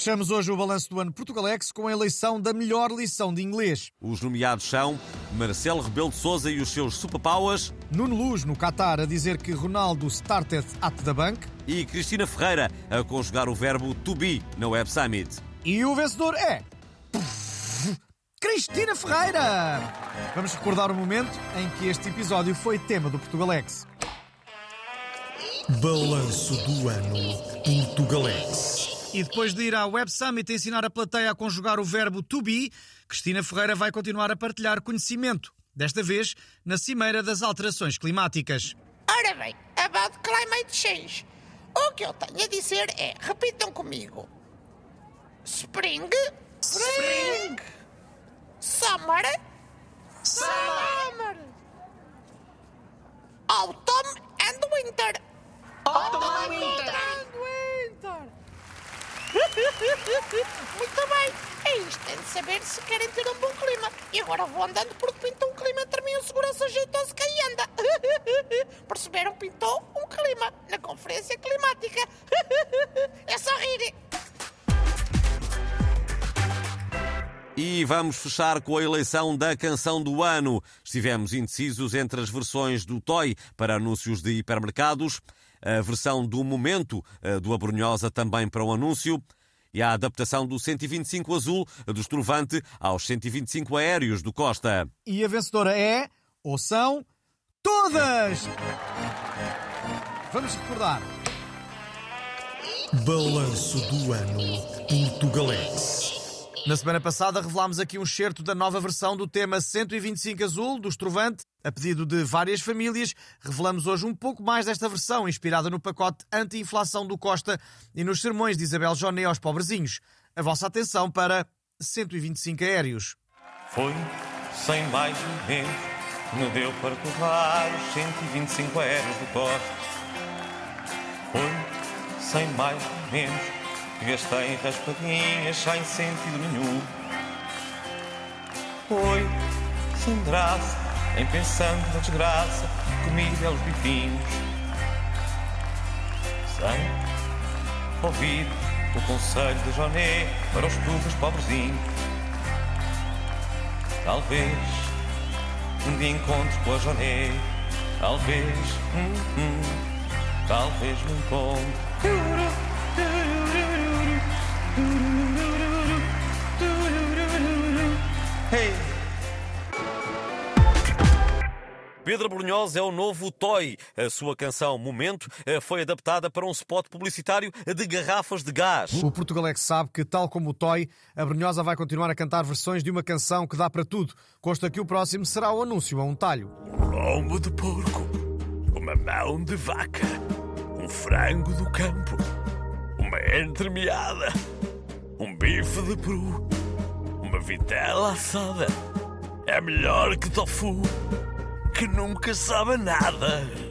Fechamos hoje o balanço do ano Portugalex com a eleição da melhor lição de inglês. Os nomeados são Marcelo Rebelo de Sousa e os seus superpowers Nuno Luz, no Qatar, a dizer que Ronaldo started at the bank. e Cristina Ferreira a conjugar o verbo to be na Web Summit. E o vencedor é. Cristina Ferreira! Vamos recordar o momento em que este episódio foi tema do Portugalex. Balanço do ano Portugalex. E depois de ir à Web Summit ensinar a plateia a conjugar o verbo to be, Cristina Ferreira vai continuar a partilhar conhecimento, desta vez na Cimeira das Alterações Climáticas. Ora bem, about climate change. O que eu tenho a dizer é, repitam comigo. Spring. Spring. Summer. Summer. Autumn and winter. Autumn and winter. Muito bem. É isto, é de saber se querem ter um bom clima. E agora vou andando porque pintou um clima entre mim e o segurança jeitoso que aí anda. Perceberam? Pintou um clima na conferência climática. É só rir. E vamos fechar com a eleição da canção do ano. Estivemos indecisos entre as versões do Toy para anúncios de hipermercados, a versão do Momento eh, do Abrunhosa também para o anúncio e a adaptação do 125 Azul do Estrovante aos 125 Aéreos do Costa. E a vencedora é. ou são. todas! Vamos recordar. Balanço do ano Portugalex. Na semana passada revelámos aqui um excerto da nova versão do tema 125 Azul, do Estrovante. A pedido de várias famílias, revelamos hoje um pouco mais desta versão, inspirada no pacote anti-inflação do Costa e nos sermões de Isabel Joné aos pobrezinhos. A vossa atenção para 125 aéreos. Foi, sem mais nem menos, me deu para torrar os 125 aéreos do Costa. Foi, sem mais nem menos, gastei raspadinhas sem sentido nenhum. Foi, sem graça, em pensando na desgraça, comi belos bifinhos. Sem ouvir o conselho de Joné para os pobres pobrezinhos. Talvez um dia encontre com a Joné. Talvez, hum, hum, talvez me encontre. Pedro Brunhosa é o novo Toy. A sua canção Momento eh, foi adaptada para um spot publicitário de garrafas de gás. O Portugalex sabe que, tal como o Toy, a Brunhosa vai continuar a cantar versões de uma canção que dá para tudo. Consta que o próximo será o anúncio a um talho. lombo de porco, uma mão de vaca, um frango do campo, uma entremeada, um bife de peru, uma vitela assada. É melhor que tofu, que nunca sabe nada.